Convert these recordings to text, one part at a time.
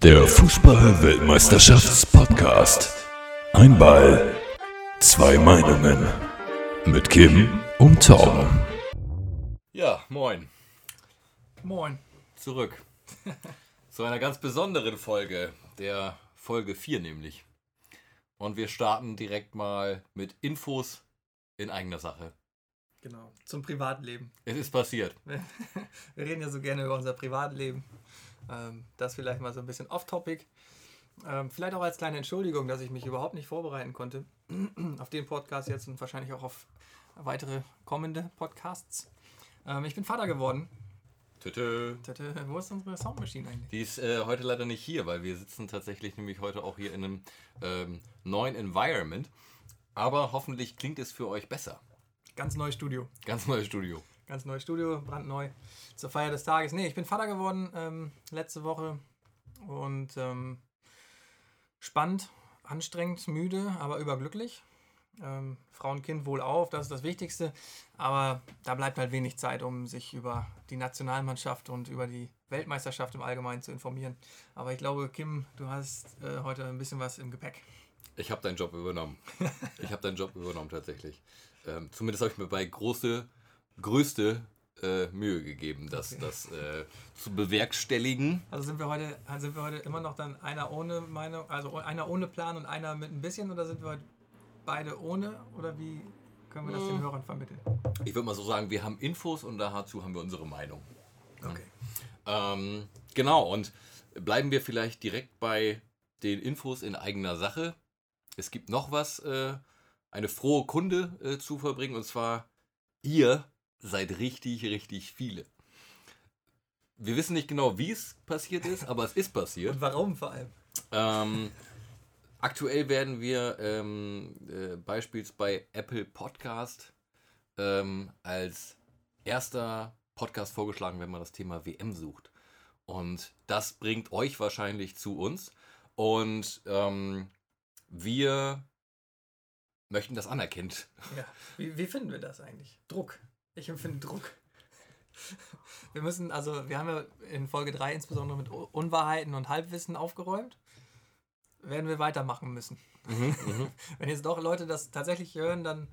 Der Fußball-Weltmeisterschafts-Podcast. Ein Ball, zwei Meinungen. Mit Kim und Tom. Ja, moin. Moin. Zurück. Zu einer ganz besonderen Folge, der Folge 4 nämlich. Und wir starten direkt mal mit Infos in eigener Sache. Genau, zum Privatleben. Es ist passiert. Wir reden ja so gerne über unser Privatleben. Ähm, das vielleicht mal so ein bisschen off-topic. Ähm, vielleicht auch als kleine Entschuldigung, dass ich mich überhaupt nicht vorbereiten konnte auf den Podcast jetzt und wahrscheinlich auch auf weitere kommende Podcasts. Ähm, ich bin Vater geworden. Tütü. Tete, Wo ist unsere Soundmaschine eigentlich? Die ist äh, heute leider nicht hier, weil wir sitzen tatsächlich nämlich heute auch hier in einem ähm, neuen Environment. Aber hoffentlich klingt es für euch besser. Ganz neues Studio. Ganz neues Studio. Ganz neues Studio, brandneu. Zur Feier des Tages. Nee, ich bin Vater geworden ähm, letzte Woche und ähm, spannend, anstrengend, müde, aber überglücklich. Ähm, Frau und Kind wohl auf, das ist das Wichtigste. Aber da bleibt halt wenig Zeit, um sich über die Nationalmannschaft und über die Weltmeisterschaft im Allgemeinen zu informieren. Aber ich glaube, Kim, du hast äh, heute ein bisschen was im Gepäck. Ich habe deinen Job übernommen. Ich habe deinen Job übernommen tatsächlich. Ähm, zumindest habe ich mir bei große, größte äh, Mühe gegeben, das, Okay. das äh, zu bewerkstelligen. Also sind wir heute, also sind wir heute immer noch dann einer ohne Meinung, also einer ohne Plan und einer mit ein bisschen oder sind wir heute beide ohne oder wie können wir das den Hörern vermitteln? Ich würde mal so sagen, wir haben Infos und dazu haben wir unsere Meinung. Okay. Ähm, genau, und bleiben wir vielleicht direkt bei den Infos in eigener Sache. Es gibt noch was, äh, eine frohe Kunde äh, zu verbringen, und zwar ihr seid richtig, richtig viele. Wir wissen nicht genau, wie es passiert ist, aber es ist passiert. Und warum vor allem? Ähm, aktuell werden wir ähm, äh, beispielsweise bei Apple Podcast ähm, als erster Podcast vorgeschlagen, wenn man das Thema WM sucht. Und das bringt euch wahrscheinlich zu uns. Und ähm, wir möchten das anerkennt. Ja. Wie, wie finden wir das eigentlich? Druck. Ich empfinde Druck. Wir müssen, also wir haben ja in Folge 3 insbesondere mit Unwahrheiten und Halbwissen aufgeräumt. Werden wir weitermachen müssen. Wenn jetzt doch Leute das tatsächlich hören, dann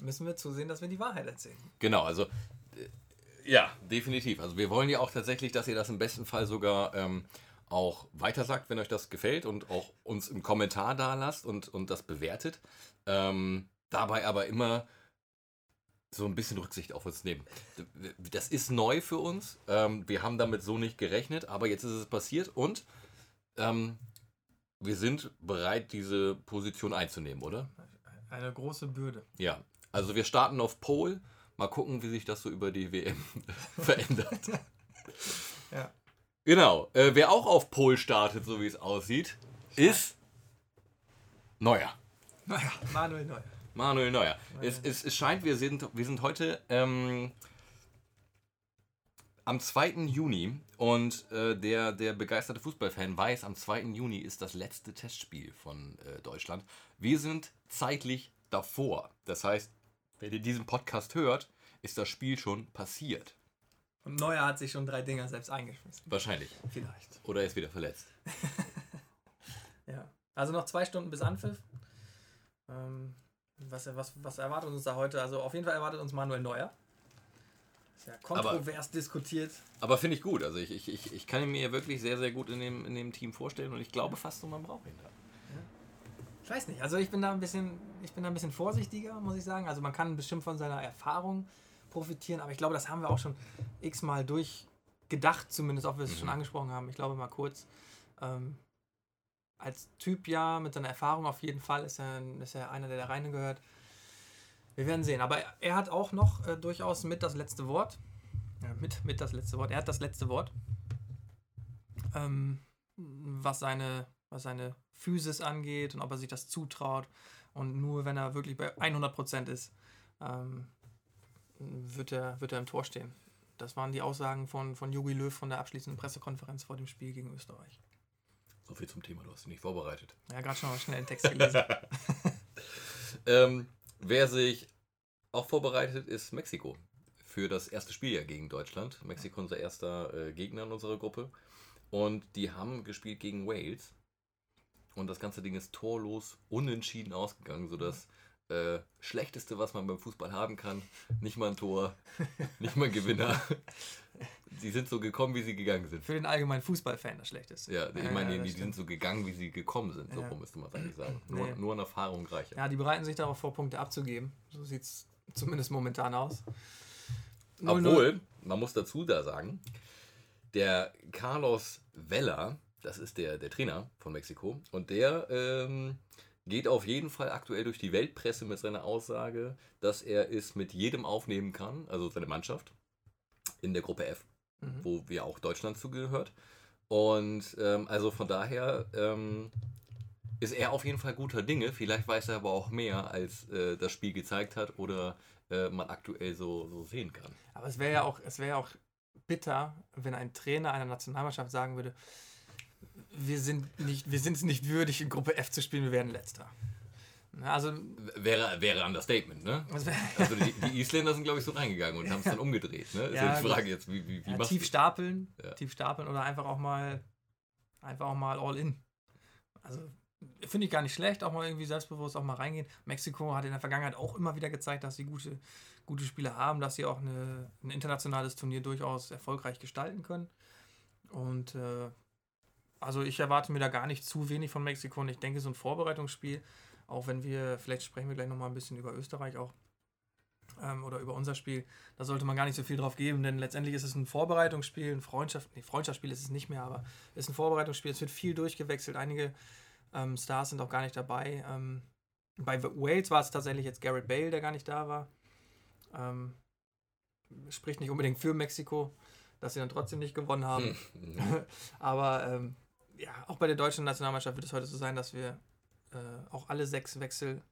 müssen wir zusehen, dass wir die Wahrheit erzählen. Genau, also äh, ja, definitiv. Also wir wollen ja auch tatsächlich, dass ihr das im besten Fall sogar ähm, auch weitersagt, wenn euch das gefällt und auch uns im Kommentar da lasst und, und das bewertet. Ähm, dabei aber immer so ein bisschen Rücksicht auf uns nehmen. Das ist neu für uns. Ähm, wir haben damit so nicht gerechnet, aber jetzt ist es passiert und ähm, wir sind bereit, diese Position einzunehmen, oder? Eine große Bürde. Ja, also wir starten auf Pole. Mal gucken, wie sich das so über die WM verändert. Ja. Genau. Äh, wer auch auf Pole startet, so wie es aussieht, ist Neuer. Naja, Manuel Neuer. Manuel Neuer. Es, es, es scheint, wir sind, wir sind heute ähm, am 2. Juni und äh, der, der begeisterte Fußballfan weiß, am 2. Juni ist das letzte Testspiel von äh, Deutschland. Wir sind zeitlich davor. Das heißt, wenn ihr diesen Podcast hört, ist das Spiel schon passiert. Und Neuer hat sich schon drei Dinger selbst eingeschmissen. Wahrscheinlich. Vielleicht. Oder er ist wieder verletzt. Ja. Also noch zwei Stunden bis Anpfiff. Ähm, was, was, was erwartet uns da heute? Also auf jeden Fall erwartet uns Manuel Neuer. Ist ja kontrovers diskutiert. Aber finde ich gut. Also ich, ich, ich, ich kann ihn mir wirklich sehr, sehr gut in dem, in dem Team vorstellen und ich glaube fast so, man braucht ihn da. Ich weiß nicht. Also ich bin da ein bisschen, ich bin da ein bisschen vorsichtiger, muss ich sagen. Also man kann bestimmt von seiner Erfahrung profitieren, aber ich glaube, das haben wir auch schon x-mal durchgedacht, zumindest, ob wir es schon angesprochen haben. Ich glaube mal kurz. Ähm, als Typ ja, mit seiner Erfahrung auf jeden Fall ist er, ist er einer, der da rein gehört. Wir werden sehen. Aber er hat auch noch äh, durchaus mit das letzte Wort. Ja, mit, mit das letzte Wort. Er hat das letzte Wort. Ähm, was seine, was seine Physis angeht und ob er sich das zutraut. Und nur wenn er wirklich bei 100% ist, ähm, wird, er, wird er im Tor stehen. Das waren die Aussagen von, von Jogi Löw von der abschließenden Pressekonferenz vor dem Spiel gegen Österreich. So viel zum Thema, du hast ihn nicht vorbereitet. Ja, gerade schon mal schnell den Text gelesen. Ähm, wer sich auch vorbereitet, ist Mexiko. Für das erste Spiel ja gegen Deutschland. Mexiko unser erster äh, Gegner in unserer Gruppe. Und die haben gespielt gegen Wales. Und das ganze Ding ist torlos, unentschieden ausgegangen, sodass äh, Schlechteste, was man beim Fußball haben kann, nicht mal ein Tor, nicht mal ein Gewinner. Sie sind so gekommen, wie sie gegangen sind. Für den allgemeinen Fußballfan das Schlechteste. Ja, ich meine, ja, die, das die sind so gegangen, wie sie gekommen sind. So Ja. müsste man es eigentlich sagen. Nur, Nee. nur an Erfahrung reicher. Ja, die bereiten sich darauf vor, Punkte abzugeben. So sieht es zumindest momentan aus. 0-0. Obwohl, man muss dazu da sagen, der Carlos Vela, das ist der, der Trainer von Mexiko, und der ähm, geht auf jeden Fall aktuell durch die Weltpresse mit seiner Aussage, dass er es mit jedem aufnehmen kann, also seine Mannschaft, in der Gruppe F, Mhm. wo wir auch Deutschland zugehört. Und ähm, also von daher ähm, ist er auf jeden Fall guter Dinge. Vielleicht weiß er aber auch mehr, als äh, das Spiel gezeigt hat oder äh, man aktuell so, so sehen kann. Aber es wäre ja auch, es wäre ja auch bitter, wenn ein Trainer einer Nationalmannschaft sagen würde, wir sind nicht, wir sind es nicht würdig, in Gruppe F zu spielen, wir werden letzter. Also, Wäre, wäre Understatement, ne? wär, Also die, die Isländer sind, glaube ich, so reingegangen und haben es dann umgedreht, ne? Ist Ja, ja, die. Frage jetzt, wie, wie, wie ja, machst tief du stapeln, Ja. tief stapeln oder einfach auch mal, einfach auch mal all in. Also finde ich gar nicht schlecht, auch mal irgendwie selbstbewusst auch mal reingehen. Mexiko hat in der Vergangenheit auch immer wieder gezeigt, dass sie gute, gute Spieler haben, dass sie auch eine, ein internationales Turnier durchaus erfolgreich gestalten können. Und äh, also ich erwarte mir da gar nicht zu wenig von Mexiko und ich denke, so ein Vorbereitungsspiel, auch wenn wir, vielleicht sprechen wir gleich nochmal ein bisschen über Österreich auch ähm, oder über unser Spiel, da sollte man gar nicht so viel drauf geben, denn letztendlich ist es ein Vorbereitungsspiel, ein Freundschaft, nee, Freundschaftsspiel ist es nicht mehr, aber es ist ein Vorbereitungsspiel, es wird viel durchgewechselt, einige ähm, Stars sind auch gar nicht dabei. Ähm, bei Wales war es tatsächlich jetzt Garrett Bale, der gar nicht da war. Ähm, spricht nicht unbedingt für Mexiko, dass sie dann trotzdem nicht gewonnen haben. Hm. Aber ähm, ja, auch bei der deutschen Nationalmannschaft wird es heute so sein, dass wir äh, auch alle sechs Wechsel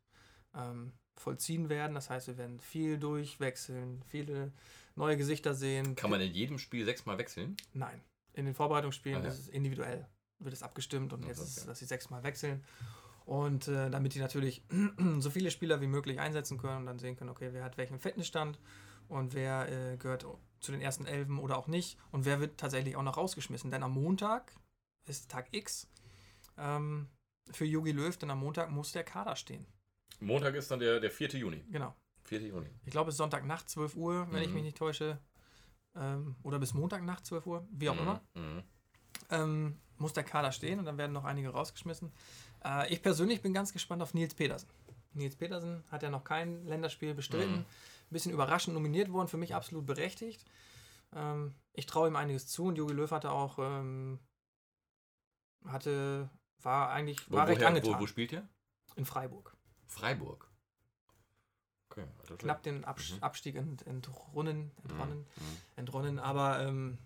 ähm, vollziehen werden. Das heißt, wir werden viel durchwechseln, viele neue Gesichter sehen. Kann man in jedem Spiel sechsmal wechseln? Nein. In den Vorbereitungsspielen Ah, ja. ist es individuell, wird es abgestimmt und Ach jetzt ist es, okay. dass sie sechsmal wechseln. Und äh, damit die natürlich so viele Spieler wie möglich einsetzen können und dann sehen können, okay, wer hat welchen Fitnessstand und wer äh, gehört zu den ersten Elfen oder auch nicht und wer wird tatsächlich auch noch rausgeschmissen. Denn am Montag ist Tag X ähm, für Jogi Löw, denn am Montag muss der Kader stehen. Montag ist dann der, der 4. Juni. Genau. 4. Juni. Ich glaube, es ist Sonntagnacht 12 Uhr, wenn ich Mhm. mich nicht täusche. Ähm, oder bis Montagnacht 12 Uhr, wie auch Mhm, immer. mhm. ähm, muss der Kader stehen und dann werden noch einige rausgeschmissen. Äh, ich persönlich bin ganz gespannt auf Nils Petersen. Nils Petersen hat ja noch kein Länderspiel bestritten. Mhm. Ein bisschen überraschend nominiert worden, für mich absolut berechtigt. Ähm, ich traue ihm einiges zu und Jogi Löw hatte auch, ähm, hatte, war eigentlich, Wo, war recht woher, angetan. wo, wo spielt ihr? in Freiburg. Freiburg. Okay, also Knapp den Abs Mhm. Abstieg ent entrunnen, entronnen, Mhm. entronnen, aber ähm,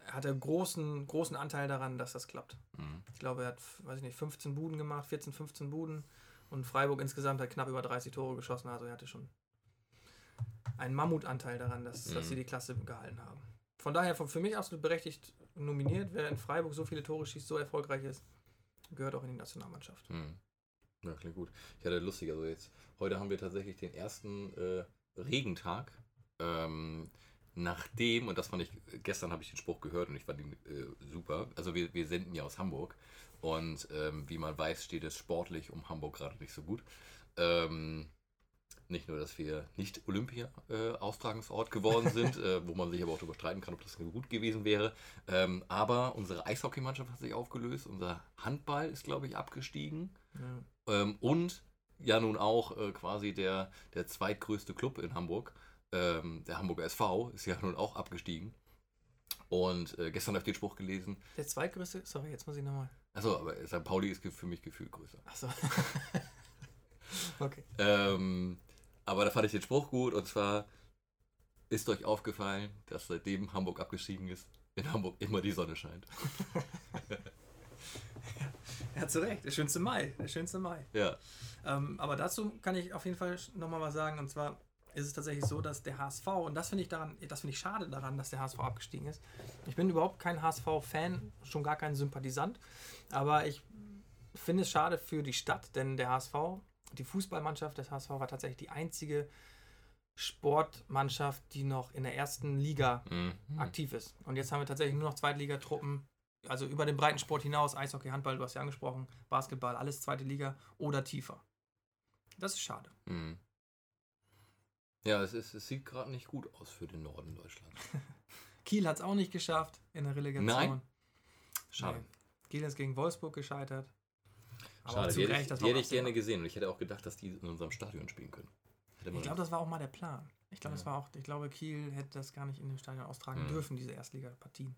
er hatte großen, großen Anteil daran, dass das klappt. Mhm. Ich glaube, er hat, weiß ich nicht, 15 Buden gemacht, 14, 15 Buden. Und Freiburg insgesamt hat knapp über 30 Tore geschossen. Also er hatte schon einen Mammutanteil daran, dass, dass Mhm. sie die Klasse gehalten haben. Von daher für mich absolut berechtigt nominiert. Wer in Freiburg so viele Tore schießt, so erfolgreich ist, gehört auch in die Nationalmannschaft. Hm. Ja, klingt gut. Ich hatte lustig, also jetzt, heute haben wir tatsächlich den ersten äh, Regentag, ähm, nachdem, und das fand ich, gestern habe ich den Spruch gehört und ich fand ihn äh, super, also wir, wir senden ja aus Hamburg und ähm, wie man weiß, steht es sportlich um Hamburg gerade nicht so gut. Ähm, nicht nur, dass wir nicht Olympia-Austragungsort geworden sind, äh, wo man sich aber auch darüber streiten kann, ob das gut gewesen wäre. Ähm, aber unsere Eishockeymannschaft hat sich aufgelöst, unser Handball ist, glaube ich, abgestiegen. Ja. Ähm, und ja nun auch äh, quasi der, der zweitgrößte Club in Hamburg, ähm, der Hamburger SV, ist ja nun auch abgestiegen. Und äh, gestern habe ich den Spruch gelesen, Der zweitgrößte, sorry, jetzt muss ich nochmal. achso, aber St. Pauli ist für mich gefühlt größer. Achso. okay. Ähm, aber da fand ich den Spruch gut und zwar ist euch aufgefallen, dass seitdem Hamburg abgestiegen ist, in Hamburg immer die Sonne scheint. Ja, zu Recht. Der schönste Mai. Der schönste Mai. Ja. Ähm, aber dazu kann ich auf jeden Fall nochmal was sagen. Und zwar ist es tatsächlich so, dass der HSV, und das finde ich daran, das finde ich schade daran, dass der HSV abgestiegen ist. Ich bin überhaupt kein HSV-Fan, schon gar kein Sympathisant. Aber ich finde es schade für die Stadt, denn der HSV, die Fußballmannschaft des HSV war tatsächlich die einzige Sportmannschaft, die noch in der ersten Liga Mhm. aktiv ist. Und jetzt haben wir tatsächlich nur noch Zweitligatruppen also über den breiten Sport hinaus, Eishockey, Handball, du hast ja angesprochen, Basketball, alles zweite Liga oder tiefer. Das ist schade. Mhm. Ja, es, ist, es sieht gerade nicht gut aus für den Norden Deutschlands. Kiel hat es auch nicht geschafft in der Relegation. Nein. Schade. Nee. Kiel ist gegen Wolfsburg gescheitert. Aber Schade, die hätte Recht, ich, das die hätte ich gerne gesehen und ich hätte auch gedacht, dass die in unserem Stadion spielen können. Ich glaube, das war auch mal der Plan. Ich glaube, das Ja. war auch, ich glaube, Kiel hätte das gar nicht in dem Stadion austragen Mhm. dürfen, diese Erstligapartien.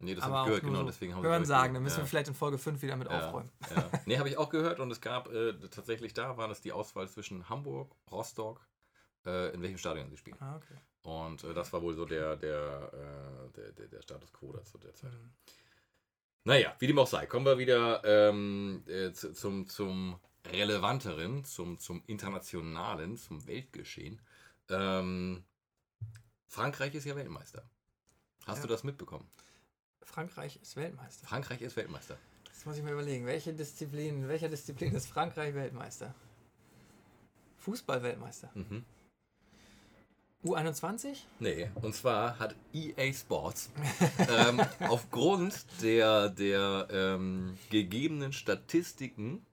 nee, das habe ich gehört, genau, so deswegen haben Hören wir sagen, dann müssen ja. wir vielleicht in Folge 5 wieder mit Ja, aufräumen. Ja. Nee, habe ich auch gehört und es gab äh, tatsächlich da, war das die Auswahl zwischen Hamburg, Rostock, äh, in welchem Stadion sie spielen. Ah, okay. Und äh, das war wohl so der, der, äh, der, der, der Status quo dazu der Zeit. Mhm. Naja, wie dem auch sei, kommen wir wieder ähm, äh, zu, zum, zum relevanteren, zum, zum internationalen, zum Weltgeschehen. Ähm, Frankreich ist ja Weltmeister. Hast Ja. du das mitbekommen? Frankreich ist Weltmeister. Frankreich ist Weltmeister. Jetzt muss ich mir überlegen, welche Disziplin, in welcher Disziplin ist Frankreich Weltmeister? Fußball-Weltmeister. Mhm. U21? Nee, und zwar hat EA Sports ähm, aufgrund der, der ähm, gegebenen Statistiken,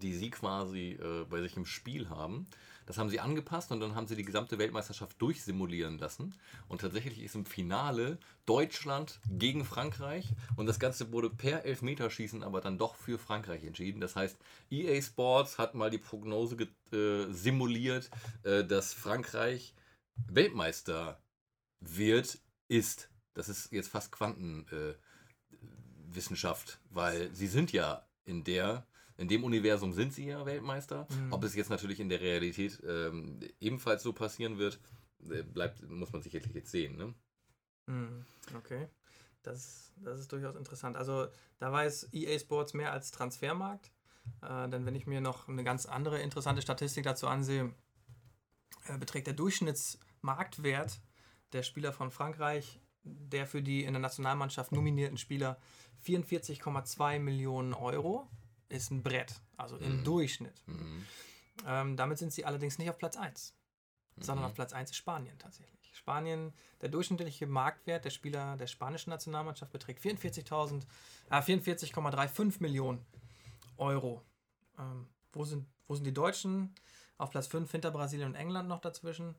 die sie quasi äh, bei sich im Spiel haben, das haben sie angepasst und dann haben sie die gesamte Weltmeisterschaft durchsimulieren lassen. Und tatsächlich ist im Finale Deutschland gegen Frankreich und das Ganze wurde per Elfmeterschießen aber dann doch für Frankreich entschieden. Das heißt, EA Sports hat mal die Prognose äh, simuliert, äh, dass Frankreich Weltmeister wird, ist. Das ist jetzt fast Quantenwissenschaft, äh, weil sie sind ja in der, in dem Universum sind sie ja Weltmeister. Mhm. Ob es jetzt natürlich in der Realität ähm, ebenfalls so passieren wird, äh, bleibt, muss man sicherlich jetzt sehen. Ne? Hm, Okay. Das, das ist durchaus interessant. Also da weiß EA Sports mehr als Transfermarkt. Äh, denn wenn ich mir noch eine ganz andere interessante Statistik dazu ansehe, äh, beträgt der Durchschnittsmarktwert der Spieler von Frankreich, der für die in der Nationalmannschaft nominierten Spieler 44,2 Millionen Euro, ist ein Brett. Also im Mhm. Durchschnitt. Mhm. Ähm, damit sind sie allerdings nicht auf Platz 1, sondern Mhm. auf Platz 1 ist Spanien tatsächlich. Spanien, der durchschnittliche Marktwert der Spieler der spanischen Nationalmannschaft beträgt 44.000, äh, 44,35 Millionen Euro. Ähm, wo, sind, wo sind die Deutschen? Auf Platz 5 hinter Brasilien und England noch dazwischen.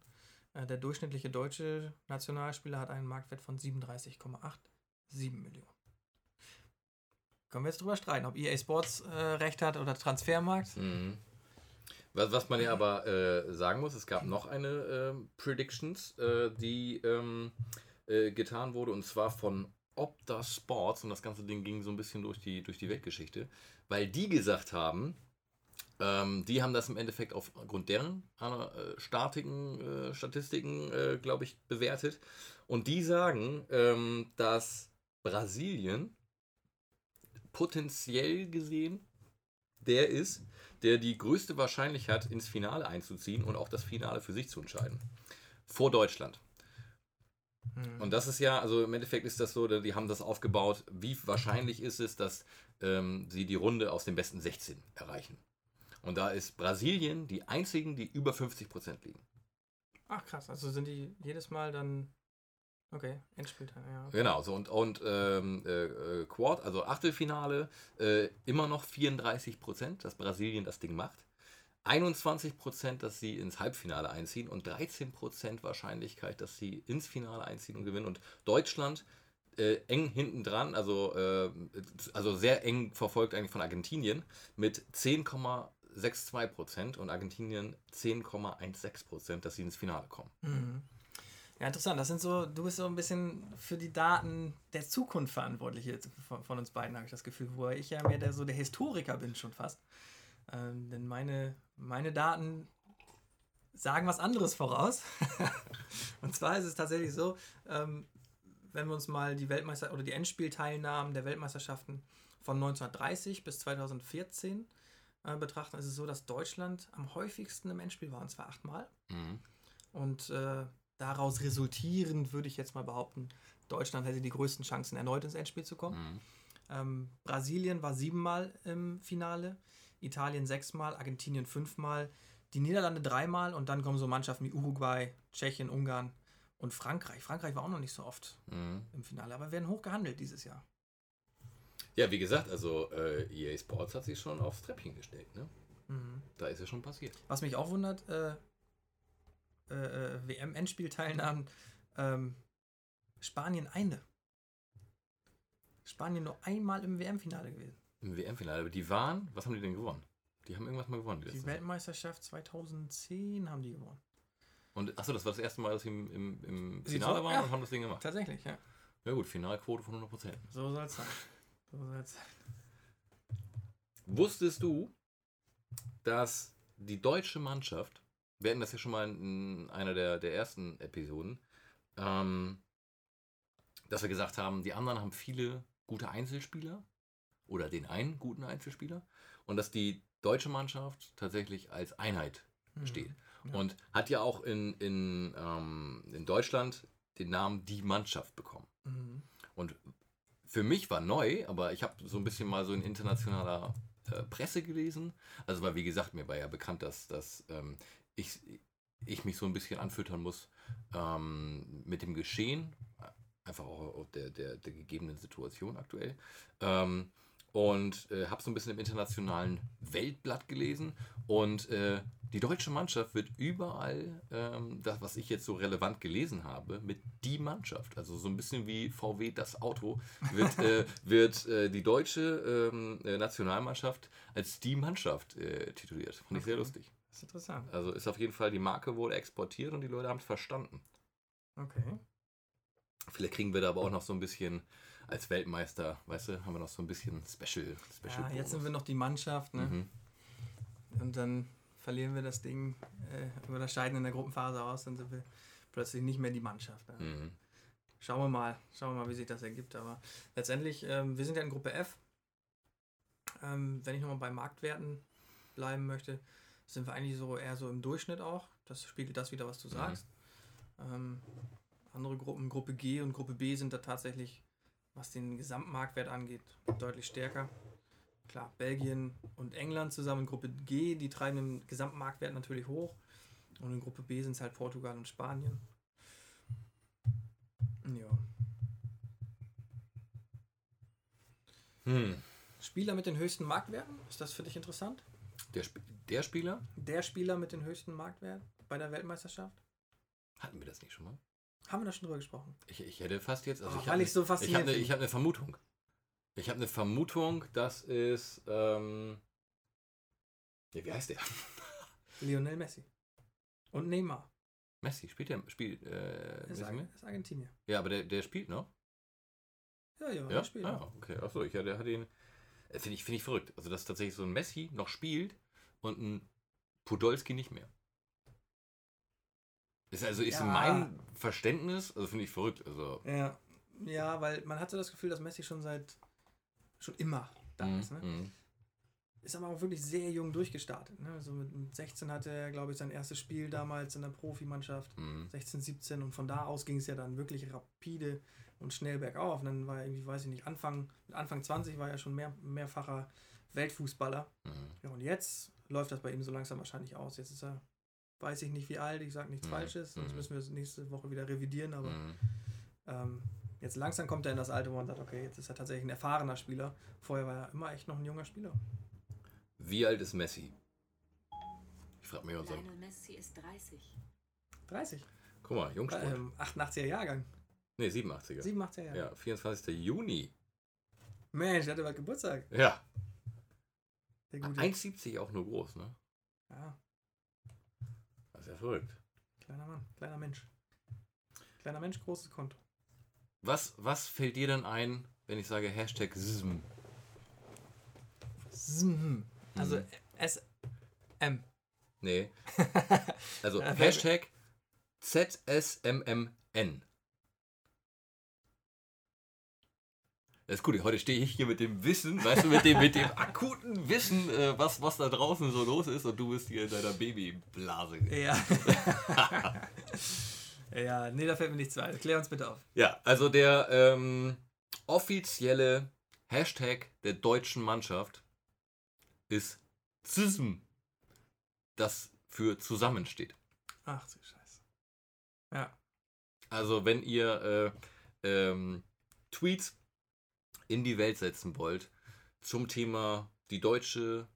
Äh, der durchschnittliche deutsche Nationalspieler hat einen Marktwert von 37,87 Millionen. Können wir jetzt drüber streiten, ob EA Sports äh, recht hat oder Transfermarkt? Mhm. Was, was man ja aber äh, sagen muss, es gab noch eine ähm, Predictions, äh, die ähm, äh, getan wurde, und zwar von Opta Sports, und das ganze Ding ging so ein bisschen durch die, durch die Weltgeschichte, weil die gesagt haben, ähm, die haben das im Endeffekt aufgrund deren äh, statigen äh, Statistiken, äh, glaube ich, bewertet. Und die sagen, ähm, dass Brasilien potenziell gesehen der ist, der die größte Wahrscheinlichkeit hat, ins Finale einzuziehen und auch das Finale für sich zu entscheiden. Vor Deutschland. Hm. Und das ist ja, also im Endeffekt ist das so, die haben das aufgebaut, wie wahrscheinlich ist es, dass ähm, sie die Runde aus den besten 16 erreichen. Und da ist Brasilien die einzigen, die über 50% liegen. Ach krass, also sind die jedes Mal dann. Okay, Endspielteil, ja. Genau, so und, und ähm, äh, äh, Quad, also Achtelfinale, äh, immer noch 34 Prozent, dass Brasilien das Ding macht. 21 Prozent, dass sie ins Halbfinale einziehen und 13 Prozent Wahrscheinlichkeit, dass sie ins Finale einziehen und gewinnen. Und Deutschland äh, eng hinten dran, also, äh, also sehr eng verfolgt eigentlich von Argentinien mit 10,62 Prozent und Argentinien 10,16 Prozent, dass sie ins Finale kommen. Mhm. Ja, interessant. Das sind so, du bist so ein bisschen für die Daten der Zukunft verantwortlich jetzt von, von uns beiden, habe ich das Gefühl, wo ich ja mehr der, so der Historiker bin schon fast. Ähm, denn meine, meine Daten sagen was anderes voraus. Und zwar ist es tatsächlich so, ähm, wenn wir uns mal die Weltmeister oder die Endspielteilnahmen der Weltmeisterschaften von 1930 bis 2014 äh, betrachten, ist es so, dass Deutschland am häufigsten im Endspiel war, und zwar achtmal. Mhm. Und äh, daraus resultierend würde ich jetzt mal behaupten, Deutschland hätte die größten Chancen, erneut ins Endspiel zu kommen. Mhm. Ähm, Brasilien war siebenmal im Finale, Italien sechsmal, Argentinien fünfmal, die Niederlande dreimal und dann kommen so Mannschaften wie Uruguay, Tschechien, Ungarn und Frankreich. Frankreich war auch noch nicht so oft Mhm. im Finale, aber werden hoch gehandelt dieses Jahr. Ja, wie gesagt, also äh, EA Sports hat sich schon aufs Treppchen gestellt. Ne? Mhm. Da ist ja schon passiert. Was mich auch wundert, äh, äh, äh, WM-Endspielteilnahmen, ähm, Spanien eine. Spanien nur einmal im WM-Finale gewesen. Im WM-Finale. Aber die waren, was haben die denn gewonnen? Die haben irgendwas mal gewonnen. Die Jahr. Weltmeisterschaft 2010 haben die gewonnen. Und achso, das war das erste Mal, dass sie im, im, im Finale so- waren ja. und haben das Ding gemacht. Tatsächlich, ja. Ja gut, Finalquote von 100%. So soll es sein. So soll es sein. Wusstest du, dass die deutsche Mannschaft, wir hatten das ja schon mal in einer der, der ersten Episoden, ähm, dass wir gesagt haben, die anderen haben viele gute Einzelspieler oder den einen guten Einzelspieler und dass die deutsche Mannschaft tatsächlich als Einheit Mhm. steht. Ja. Und hat ja auch in, in, ähm, in Deutschland den Namen Die Mannschaft bekommen. Mhm. Und für mich war neu, aber ich habe so ein bisschen mal so in internationaler äh, Presse gelesen. Also, weil, wie gesagt, mir war ja bekannt, dass, dass ähm, ich, ich mich so ein bisschen anfüttern muss ähm, mit dem Geschehen, einfach auch der, der, der gegebenen Situation aktuell. Ähm, und äh, habe so ein bisschen im internationalen Weltblatt gelesen und äh, die deutsche Mannschaft wird überall, ähm, das, was ich jetzt so relevant gelesen habe, mit die Mannschaft, also so ein bisschen wie VW das Auto, wird, äh, wird äh, die deutsche ähm, äh, Nationalmannschaft als die Mannschaft äh, tituliert. Fand ich sehr lustig. Das ist interessant. Also ist auf jeden Fall die Marke wohl exportiert und die Leute haben es verstanden. Okay. Vielleicht kriegen wir da aber auch noch so ein bisschen als Weltmeister, weißt du, haben wir noch so ein bisschen Special. Special Ja, jetzt sind wir noch die Mannschaft, ne? Mhm. Und dann verlieren wir das Ding äh, oder scheiden in der Gruppenphase aus, dann sind wir plötzlich nicht mehr die Mannschaft. Ne? Mhm. Schauen wir mal, schauen wir mal, wie sich das ergibt. Aber letztendlich, ähm, wir sind ja in Gruppe F. Ähm, wenn ich nochmal bei Marktwerten bleiben möchte, sind wir eigentlich so eher so im Durchschnitt auch. Das spiegelt das wieder, was du sagst. Ähm, andere Gruppen, Gruppe G und Gruppe B sind da tatsächlich, was den Gesamtmarktwert angeht, deutlich stärker. Klar, Belgien und England zusammen in Gruppe G, die treiben den Gesamtmarktwert natürlich hoch. Und in Gruppe B sind es halt Portugal und Spanien. Ja. Hm. Spieler mit den höchsten Marktwerten, ist das für dich interessant? Der, Sp der Spieler, Der Spieler mit den höchsten Marktwerten bei der Weltmeisterschaft? hatten wir das nicht schon mal? Haben wir da schon drüber gesprochen? Ich, ich hätte fast jetzt. Also Oh, ich weil hab ich so ne- faszinierend Ich habe eine hab ne Vermutung. Ich habe eine Vermutung, dass es. Ähm, ja, wie heißt der? Lionel Messi. Und Neymar. Messi, spielt der? Spielt, äh, Ist, Messi mit? ist Argentinier. Ja, aber der, der spielt noch. Ja, ja, Ja, der spielt. ah, okay. Achso, ich, ja, der hat ihn. äh, Finde ich, find ich verrückt. Also, dass tatsächlich so ein Messi noch spielt und ein Podolski nicht mehr. Ist also ist Ja. mein Verständnis, also finde ich verrückt. Also, Ja, ja, weil man hatte das Gefühl, dass Messi schon seit schon immer da ist. Ne? mhm. Ist aber auch wirklich sehr jung durchgestartet. Ne? Also mit, mit 16 hatte er, glaube ich, sein erstes Spiel damals in der Profimannschaft. Mhm. 16, 17 und von da aus ging es ja dann wirklich rapide und schnell bergauf. Und dann war er irgendwie, weiß ich nicht, Anfang, Anfang 20 war er schon mehr, mehrfacher Weltfußballer. Mhm. Ja, und jetzt läuft das bei ihm so langsam wahrscheinlich aus. Jetzt ist er, weiß ich nicht wie alt, ich sage nichts Mhm. Falsches, sonst Mhm. müssen wir es nächste Woche wieder revidieren, aber Mhm. ähm, jetzt langsam kommt er in das Alter, wo man sagt, okay, jetzt ist er tatsächlich ein erfahrener Spieler. Vorher war er immer echt noch ein junger Spieler. Wie alt ist Messi? Ich frage mich unseren. Lionel Messi ist 30. 30. Guck mal, Jungspund. Ähm, 88er Jahrgang. Ne, 87er. 87er Jahrgang. Ja, 24. Juni. Mensch, hatte bald Geburtstag. Ja. Der gute. 1,70 auch nur groß, ne? Ja, ja verrückt. kleiner Mann, kleiner Mensch. Kleiner Mensch, großes Konto. Was, was fällt dir denn ein, wenn ich sage Hashtag SISM? Hm. Also Mhm. SM. Nee. Also Hashtag ZSMMN. Das ist gut, heute stehe ich hier mit dem Wissen, weißt du, mit dem, mit dem akuten Wissen, äh, was, was da draußen so los ist und du bist hier in deiner Babyblase. Ja. ja, nee, da fällt mir nichts ein. Klär uns bitte auf. Ja, also der ähm, offizielle Hashtag der deutschen Mannschaft ist ZISM, das für zusammen steht. Ach du Scheiße. Ja. Also wenn ihr äh, ähm, Tweets in die Welt setzen wollt zum Thema die deutsche,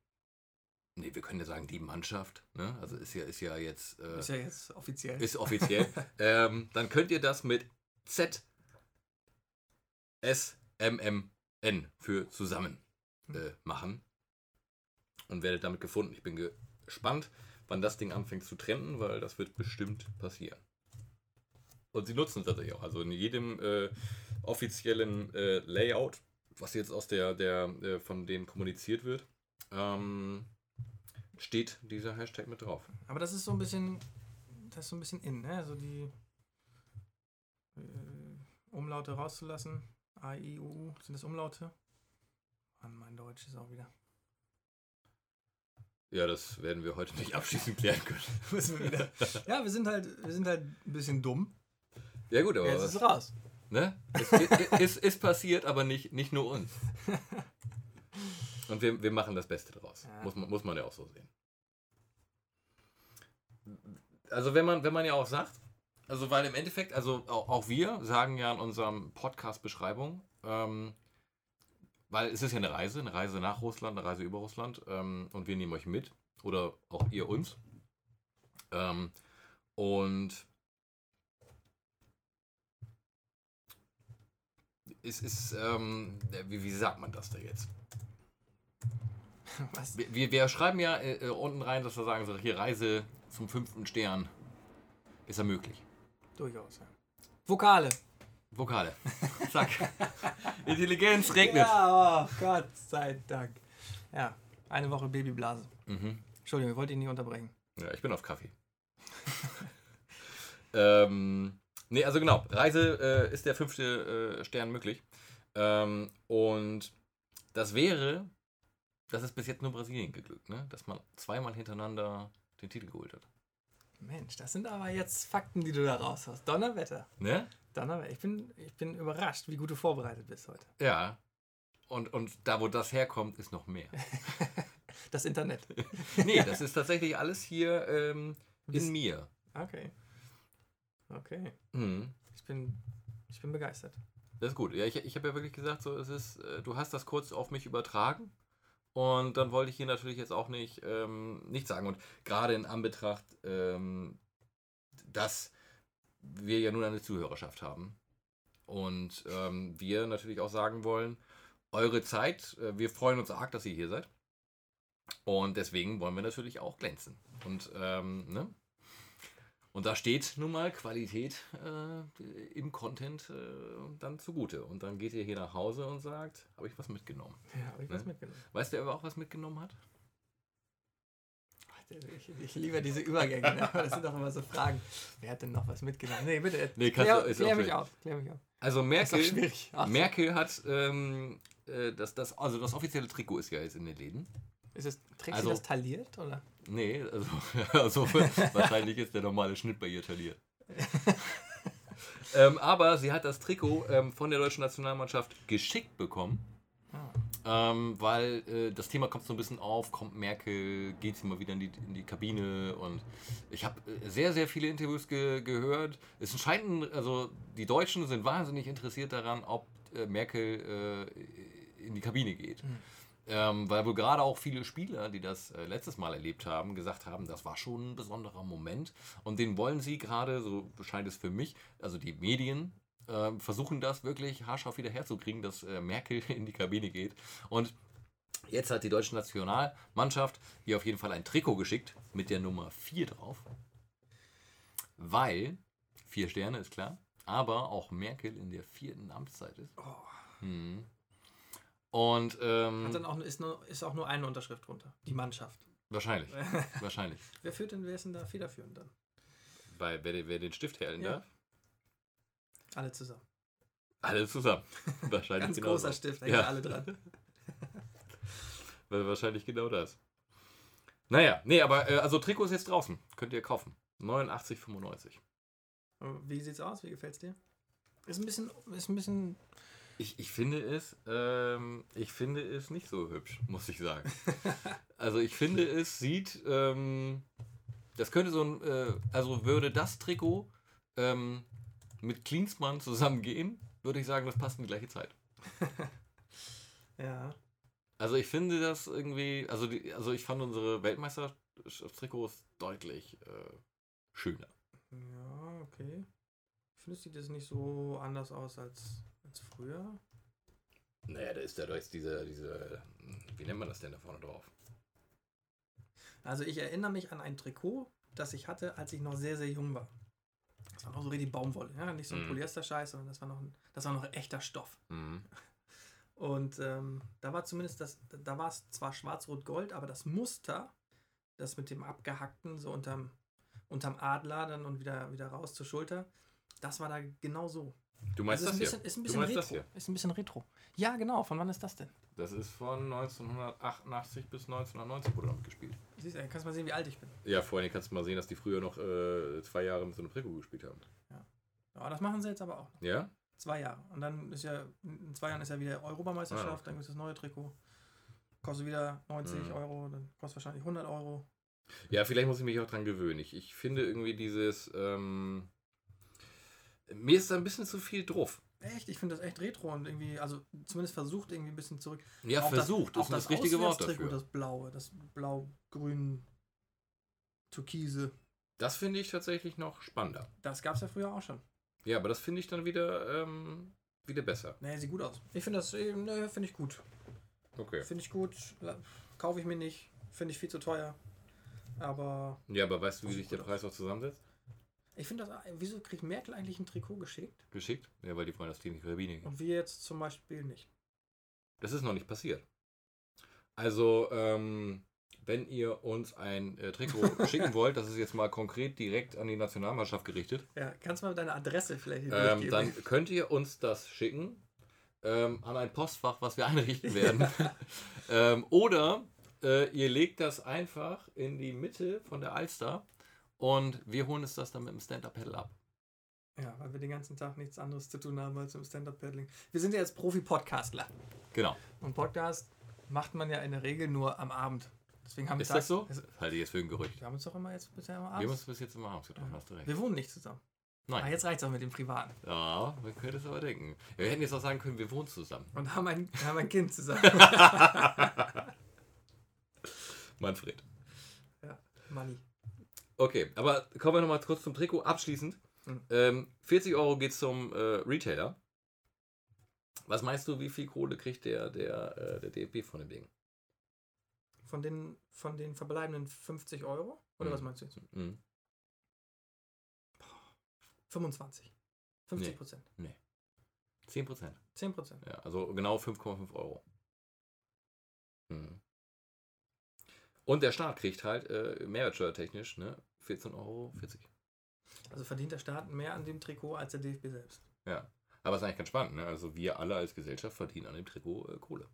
nee, wir können ja sagen die Mannschaft, ne? also ist ja, ist ja jetzt, äh, Ist ja jetzt offiziell. ist offiziell, ähm, dann könnt ihr das mit Z S M M N für zusammen äh, machen und werdet damit gefunden. Ich bin gespannt, wann das Ding anfängt zu trenden, weil das wird bestimmt passieren. Und sie nutzen es tatsächlich auch. Also in jedem äh, offiziellen äh, Layout, was jetzt aus der, der äh, von denen kommuniziert wird, ähm, steht dieser Hashtag mit drauf. Aber das ist so ein bisschen, das ist so ein bisschen in, ne? Also die äh, Umlaute rauszulassen. A, I, U, U, sind das Umlaute? Mann, mein Deutsch ist auch wieder. Ja, das werden wir heute nicht abschließend klären können. Müssen wir wieder. Ja, wir sind halt, wir sind halt ein bisschen dumm. Ja gut, aber Jetzt ist es raus. Ne? es, ist, ist, passiert, aber nicht, nicht nur uns. Und wir, wir machen das Beste draus. Ja. Muss, man, muss man ja auch so sehen. Also wenn man, wenn man ja auch sagt, also weil im Endeffekt, also auch, auch wir sagen ja in unserem Podcast-Beschreibung, ähm, weil es ist ja eine Reise, eine Reise nach Russland, eine Reise über Russland ähm, und wir nehmen euch mit oder auch ihr uns. Ähm, und es ist, ähm, wie, wie sagt man das da jetzt? Was? Wir- Wir, schreiben ja äh, äh, unten rein, dass wir sagen, so, hier Reise zum fünften Stern ist ja möglich. Durchaus, ja. Vokale. Vokale. Zack. Intelligenz regnet. Ja, oh Gott sei Dank. Ja, eine Woche Babyblase. Mhm. Entschuldigung, ich wollte ihn nicht unterbrechen. Ja, ich bin auf Kaffee. ähm, nee, also genau, Reise äh, ist der fünfte äh, Stern möglich. Ähm, und das wäre, das ist bis jetzt nur Brasilien geglückt, ne? dass man zweimal hintereinander den Titel geholt hat. Mensch, das sind aber jetzt Fakten, die du da raus hast. Donnerwetter. Ne? Donnerwetter. Ich bin, ich bin überrascht, wie gut du vorbereitet bist heute. Ja. Und, und da, wo das herkommt, ist noch mehr. Das Internet. Nee, das ist tatsächlich alles hier ähm, in mir. Okay. Okay. Mhm. Ich bin, ich bin begeistert. Das ist gut. Ja, ich, ich habe ja wirklich gesagt, so, es ist, äh, du hast das kurz auf mich übertragen. Und dann wollte ich hier natürlich jetzt auch nicht, ähm, nicht sagen. Und gerade in Anbetracht, ähm, dass wir ja nun eine Zuhörerschaft haben. Und ähm, wir natürlich auch sagen wollen, eure Zeit, äh, wir freuen uns arg, dass ihr hier seid. Und deswegen wollen wir natürlich auch glänzen. Und, ähm, ne? Und da steht nun mal Qualität äh, im Content äh, dann zugute. Und dann geht ihr hier nach Hause und sagt, habe ich was mitgenommen. Ja, habe ich was Ne? mitgenommen. Weißt du, wer aber auch was mitgenommen hat? Ich, ich liebe diese Übergänge. Ne? Das sind doch immer so Fragen. Wer hat denn noch was mitgenommen? Nee, bitte. Nee, kannst klär, du- ist klär auch mich auf. Klär mich auf. Also Merkel, Merkel hat, ähm, äh, das, das, also das offizielle Trikot ist ja jetzt in den Läden. Ist es, Also- das tailliert? Oder? Nee, also, also wahrscheinlich ist der normale Schnitt bei ihr tailliert. ähm, aber sie hat das Trikot ähm, von der deutschen Nationalmannschaft geschickt bekommen. Ah. Ähm, weil äh, das Thema kommt so ein bisschen auf, kommt Merkel, geht sie mal wieder in die, in die Kabine und ich habe äh, sehr, sehr viele Interviews ge gehört. Es scheint, also die Deutschen sind wahnsinnig interessiert daran, ob äh, Merkel äh, in die Kabine geht. Mhm. Ähm, weil wohl gerade auch viele Spieler, die das äh, letztes Mal erlebt haben, gesagt haben, das war schon ein besonderer Moment. Und den wollen sie gerade, so scheint es für mich, also die Medien, ähm, versuchen das wirklich haarscharf wieder herzukriegen, dass äh, Merkel in die Kabine geht. Und jetzt hat die deutsche Nationalmannschaft hier auf jeden Fall ein Trikot geschickt mit der Nummer 4 drauf. Weil, vier Sterne ist klar, aber auch Merkel in der vierten Amtszeit ist. Hm. Und ähm, Hat dann auch, ist, nur, ist auch nur eine Unterschrift drunter. Die Mannschaft. wahrscheinlich, wahrscheinlich. Wer führt denn, wer ist denn da federführend dann? Weil wer, wer den Stift herhalten Ja. darf, Alle zusammen. alle zusammen. Wahrscheinlich Ganz genau großer so. Stift, Ja. ja. alle dran. Weil Wahrscheinlich genau das. Naja, nee, aber äh, also Trikot ist jetzt draußen. Könnt ihr kaufen. 89,95. Wie sieht's aus? Wie gefällt's dir? Ist ein bisschen, ist ein bisschen. Ich, ich finde es, ähm, ich finde es nicht so hübsch, muss ich sagen. also ich finde es sieht, ähm, das könnte so ein, äh, also würde das Trikot ähm, mit Klinsmann zusammengehen, würde ich sagen, das passt in die gleiche Zeit. Ja. Also ich finde das irgendwie, also, die, also ich fand unsere Weltmeisterschaftstrikots deutlich äh, schöner. Ja, okay. Ich finde, es sieht jetzt nicht so anders aus als, als früher. Naja, da ist ja ist diese, diese, wie nennt man das denn da vorne drauf? Also ich erinnere mich an ein Trikot, das ich hatte, als ich noch sehr, sehr jung war. Das war noch so richtig Baumwolle, ja, nicht so ein Mhm. Polyester-Scheiß, sondern das war noch, ein, das war noch echter Stoff. Mhm. Und ähm, da war zumindest das, da war es zwar schwarz-rot-gold, aber das Muster, das mit dem abgehackten, so unterm, unterm Adler dann und wieder, wieder raus zur Schulter, das war da genau so. Du meinst das ist ein hier? bisschen, ist ein du bisschen retro. das hier? Ist ein bisschen retro. Ja, genau. Von wann ist das denn? Das ist von 1988 bis 1990 wurde damit gespielt. Siehst du, kannst mal sehen, wie alt ich bin. Ja, vor allem kannst du mal sehen, dass die früher noch äh, zwei Jahre mit so einem Trikot gespielt haben. Ja, das machen sie jetzt aber auch. Ja? Zwei Jahre. Und dann ist ja, in zwei Jahren ist ja wieder Europameisterschaft, Ah, okay. dann gibt es das neue Trikot. Kostet wieder 90 Mhm. Euro, dann kostet wahrscheinlich 100 Euro. Ja, vielleicht muss ich mich auch dran gewöhnen. Ich, ich finde irgendwie dieses, ähm, mir ist da ein bisschen zu viel drauf. Echt, ich finde das echt retro und irgendwie, also zumindest versucht irgendwie ein bisschen zurück. Ja, Auch versucht, das, ist auch das, richtige Wort dafür. Das blaue, das blau-grün, türkise. Das finde ich tatsächlich noch spannender. Das gab es ja früher auch schon. Ja, aber das finde ich dann wieder, ähm, wieder besser. Nee, sieht gut aus. Ich finde das, äh, ne, finde ich gut. Okay. Finde ich gut. Kaufe ich mir nicht. Finde ich viel zu teuer. Aber Ja, aber weißt du, wie Das sich der Preis auch zusammensetzt? Ich finde das, wieso kriegt Merkel eigentlich ein Trikot geschickt Geschickt? Ja, weil die wollen das Team nicht gehen. und wir jetzt zum Beispiel nicht? Das ist noch nicht passiert. Also, ähm, wenn ihr uns ein äh, Trikot schicken wollt, das ist jetzt mal konkret direkt an die Nationalmannschaft gerichtet, Ja, kannst du mal deine Adresse vielleicht hier ähm, dann könnt ihr uns das schicken ähm, an ein Postfach, was wir einrichten werden. ähm, oder äh, ihr legt das einfach in die Mitte von der Alster und wir holen uns das dann mit dem Stand-Up-Pedal ab. Ja, weil wir den ganzen Tag nichts anderes zu tun haben als im Stand-Up-Paddling. Wir sind ja jetzt Profi-Podcastler. Genau. Und Podcast macht man ja in der Regel nur am Abend. Deswegen haben wir Ist das so? Es- Halte ich jetzt für ein Gerücht. Wir haben uns doch immer jetzt bisher immer Wir haben abends. uns bis jetzt immer abends getroffen, hast du recht. Wir wohnen nicht zusammen. Ah, Nein. jetzt reicht es auch mit dem Privaten. Ja, man könnte es aber denken. Wir hätten jetzt auch sagen können, wir wohnen zusammen. Und haben ein, haben ein Kind zusammen. Manfred. Money. Okay, aber kommen wir nochmal kurz zum Trikot. Abschließend. Mhm. Ähm, 40 Euro geht zum äh, Retailer. Was meinst du, wie viel Kohle kriegt der, der, äh, der DFB von dem Ding? Von den, von den verbleibenden 50 Euro? Oder Mhm. was meinst du jetzt? Mhm. 25. 50% Nee. Prozent. 10 Prozent. 10 Prozent. Ja, also genau 5,5 Euro. Mhm. Und der Staat kriegt halt äh, mehrwertsteuertechnisch ne, 14,40 Euro. Also verdient der Staat mehr an dem Trikot als der DFB selbst. Ja. Aber ist eigentlich ganz spannend. Ne? Also wir alle als Gesellschaft verdienen an dem Trikot äh, Kohle.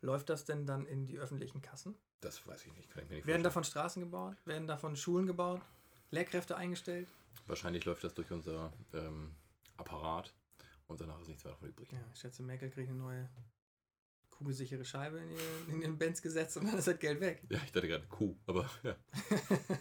Läuft das denn dann in die öffentlichen Kassen? Das weiß ich nicht. Kann ich mir nicht Werden vorstellen. davon Straßen gebaut? Werden davon Schulen gebaut? Lehrkräfte eingestellt? Wahrscheinlich läuft das durch unser ähm, Apparat und danach ist nichts mehr davon übrig. Ja, ich schätze, Merkel kriegt eine neue kugelsichere Scheibe in, ihr, in den Benz gesetzt und dann ist das Geld weg. Ja, ich dachte gerade Kuh, aber ja.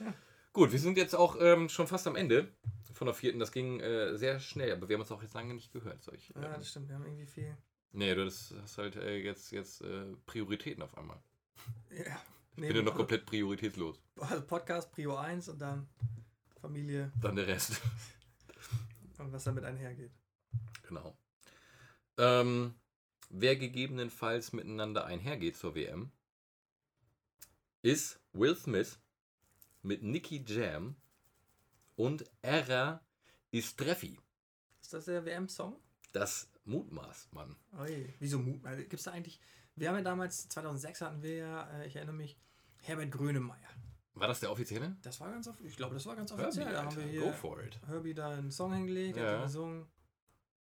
Ja. Gut, wir sind jetzt auch ähm, schon fast am Ende von der vierten. Das ging äh, sehr schnell, aber wir haben uns auch jetzt lange nicht gehört. Soll ich, Ja, ähm, das stimmt. Wir haben irgendwie viel. nee, du das hast halt äh, jetzt, jetzt äh, Prioritäten auf einmal. Ja, Ich bin ja noch komplett prioritätslos. Also Podcast Prio 1 und dann Familie Dann der Rest. und was damit einhergeht. Genau. Ähm, wer gegebenenfalls miteinander einhergeht zur WM, ist Will Smith mit Nicky Jam und Era Istreffi. Ist das der WM-Song? Das Mutmaß, Mann. Oi, wieso Mut? Gibt es da eigentlich. Wir haben ja damals, 2006 hatten wir ja, äh, ich erinnere mich, Herbert Grönemeyer. War das der offizielle? Das war ganz, off- ich glaube, das war ganz Herbie, offiziell. Da haben wir Go hier for it. Herbie da einen Song hingelegt, Ja. hat gesungen.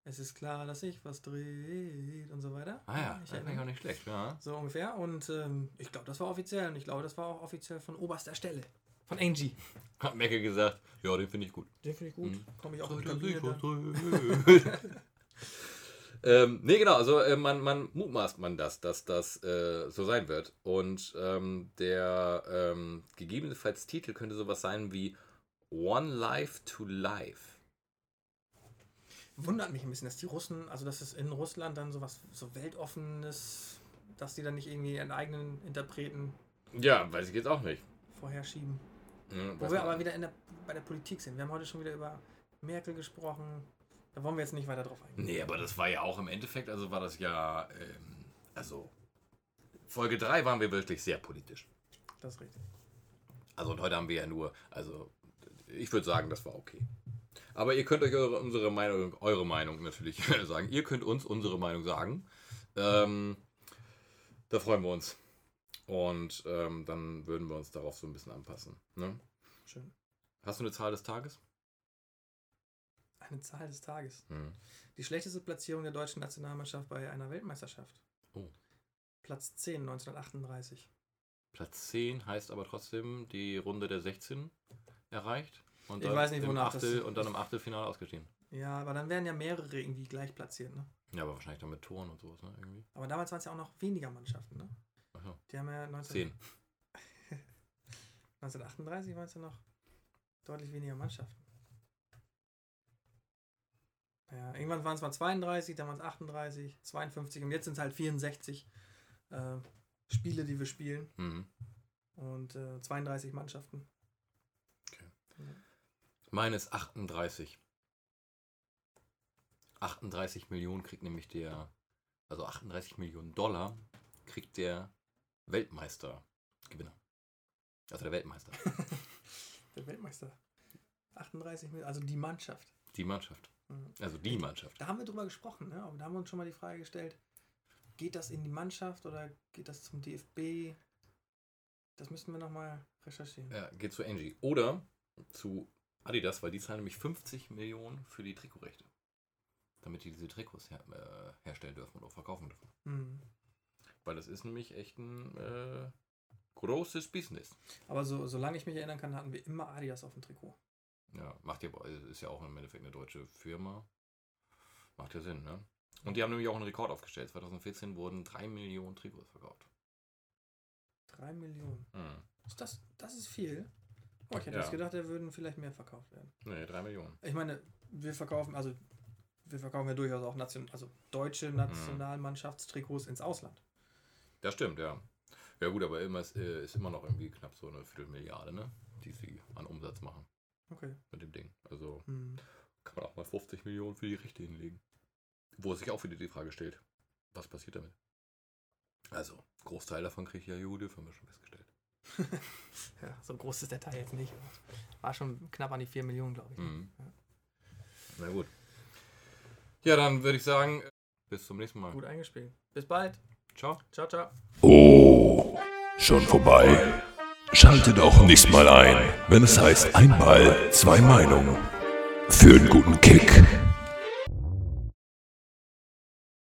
Es ist klar, dass sich was dreht und so weiter. Ah ja, ich das erinnere auch nicht schlecht. Ja. So ungefähr. Und ähm, ich glaube, das war offiziell. Und ich glaube, das war auch offiziell von oberster Stelle. Von Angie. Hat Mecke gesagt, ja, den finde ich gut. Den finde ich gut. Mhm. Komme ich auch in die Kabine. Ähm, nee, genau, also äh, man, man mutmaßt man das, dass das äh, so sein wird. Und ähm, der ähm, gegebenenfalls Titel könnte sowas sein wie One Life to Life. Wundert mich ein bisschen, dass die Russen, also dass es in Russland dann sowas so weltoffenes, dass die dann nicht irgendwie ihren eigenen Interpreten Ja, weiß ich jetzt auch nicht. vorher schieben. Hm, Wo wir aber wieder in der, bei der Politik sind. Wir haben heute schon wieder über Merkel gesprochen. Da wollen wir jetzt nicht weiter drauf eingehen. Nee, aber das war ja auch im Endeffekt, also war das ja, ähm, also Folge 3 waren wir wirklich sehr politisch. Das ist richtig. Also und heute haben wir ja nur, also ich würde sagen, das war okay. Aber ihr könnt euch eure, unsere Meinung, eure Meinung natürlich sagen. Ihr könnt uns unsere Meinung sagen. Ähm, da freuen wir uns. Und ähm, dann würden wir uns darauf so ein bisschen anpassen. Ne? Schön. Hast du eine Zahl des Tages? Eine Zahl des Tages. Hm. Die schlechteste Platzierung der deutschen Nationalmannschaft bei einer Weltmeisterschaft. Oh. Platz 10, 1938. Platz 10 heißt aber trotzdem die Runde der 16 erreicht. Und Ich dann weiß nicht, im Achtel, Und dann im Achtelfinale ausgeschieden. Ja, aber dann wären ja mehrere irgendwie gleich platziert, ne? Ja, aber wahrscheinlich dann mit Toren und sowas, ne? Irgendwie. Aber damals waren es ja auch noch weniger Mannschaften, ne? Achso. Die haben ja 19, 10. 1938 waren es ja noch deutlich weniger Mannschaften. Ja, irgendwann waren es mal 32, dann waren es 38, 52 und jetzt sind es halt 64 äh, Spiele, die wir spielen Mhm. und äh, 32 Mannschaften. Meine ist 38. 38 Millionen kriegt nämlich der, also 38 Millionen Dollar kriegt der Weltmeistergewinner. Also der Weltmeister. Der Weltmeister. 38 Millionen, also die Mannschaft. Die Mannschaft. Mhm. Also die Mannschaft. Da haben wir drüber gesprochen, ne? Aber da haben wir uns schon mal die Frage gestellt, geht das in die Mannschaft oder geht das zum DFB? Das müssten wir nochmal recherchieren. Ja, geht zu Angie. Oder zu Adidas, weil die zahlen nämlich 50 Millionen für die Trikotrechte. Damit die diese Trikots her, äh, herstellen dürfen und auch verkaufen dürfen. Mhm. Weil das ist nämlich echt ein äh, großes Business. Aber so, solange ich mich erinnern kann, hatten wir immer Adidas auf dem Trikot. Ja, macht ja, ist ja auch im Endeffekt eine deutsche Firma. Macht ja Sinn, ne? Und die haben nämlich auch einen Rekord aufgestellt. 2014 wurden 3 Millionen Trikots verkauft. 3 Millionen. Hm. Ist das, das ist viel. Oh, ich hätte Ja. jetzt gedacht, da würden vielleicht mehr verkauft werden. Nee, 3 Millionen. Ich meine, wir verkaufen, also wir verkaufen ja durchaus auch Nation, also deutsche Nationalmannschaftstrikots ins Ausland. Das stimmt, ja. Ja gut, aber immer ist, äh, ist immer noch irgendwie knapp so eine Viertelmilliarde, ne? Die sie an Umsatz machen Okay. mit dem Ding. Also Hm. kann man auch mal 50 Millionen für die Rechte hinlegen. Wo sich auch wieder die Frage stellt, was passiert damit? Also, Großteil davon kriegt ja Jude, haben wir schon festgestellt. Ja, so groß ist der Teil jetzt nicht. War schon knapp an die 4 Millionen, glaube ich. ne? Mhm. Ja. Na gut. Ja, dann würde ich sagen, bis zum nächsten Mal. Gut eingespielt. Bis bald. Ciao. Ciao, ciao. Oh, schon vorbei. Schaltet auch nächstes Mal ein, wenn es heißt ein Ball, zwei Meinungen. Für einen guten Kick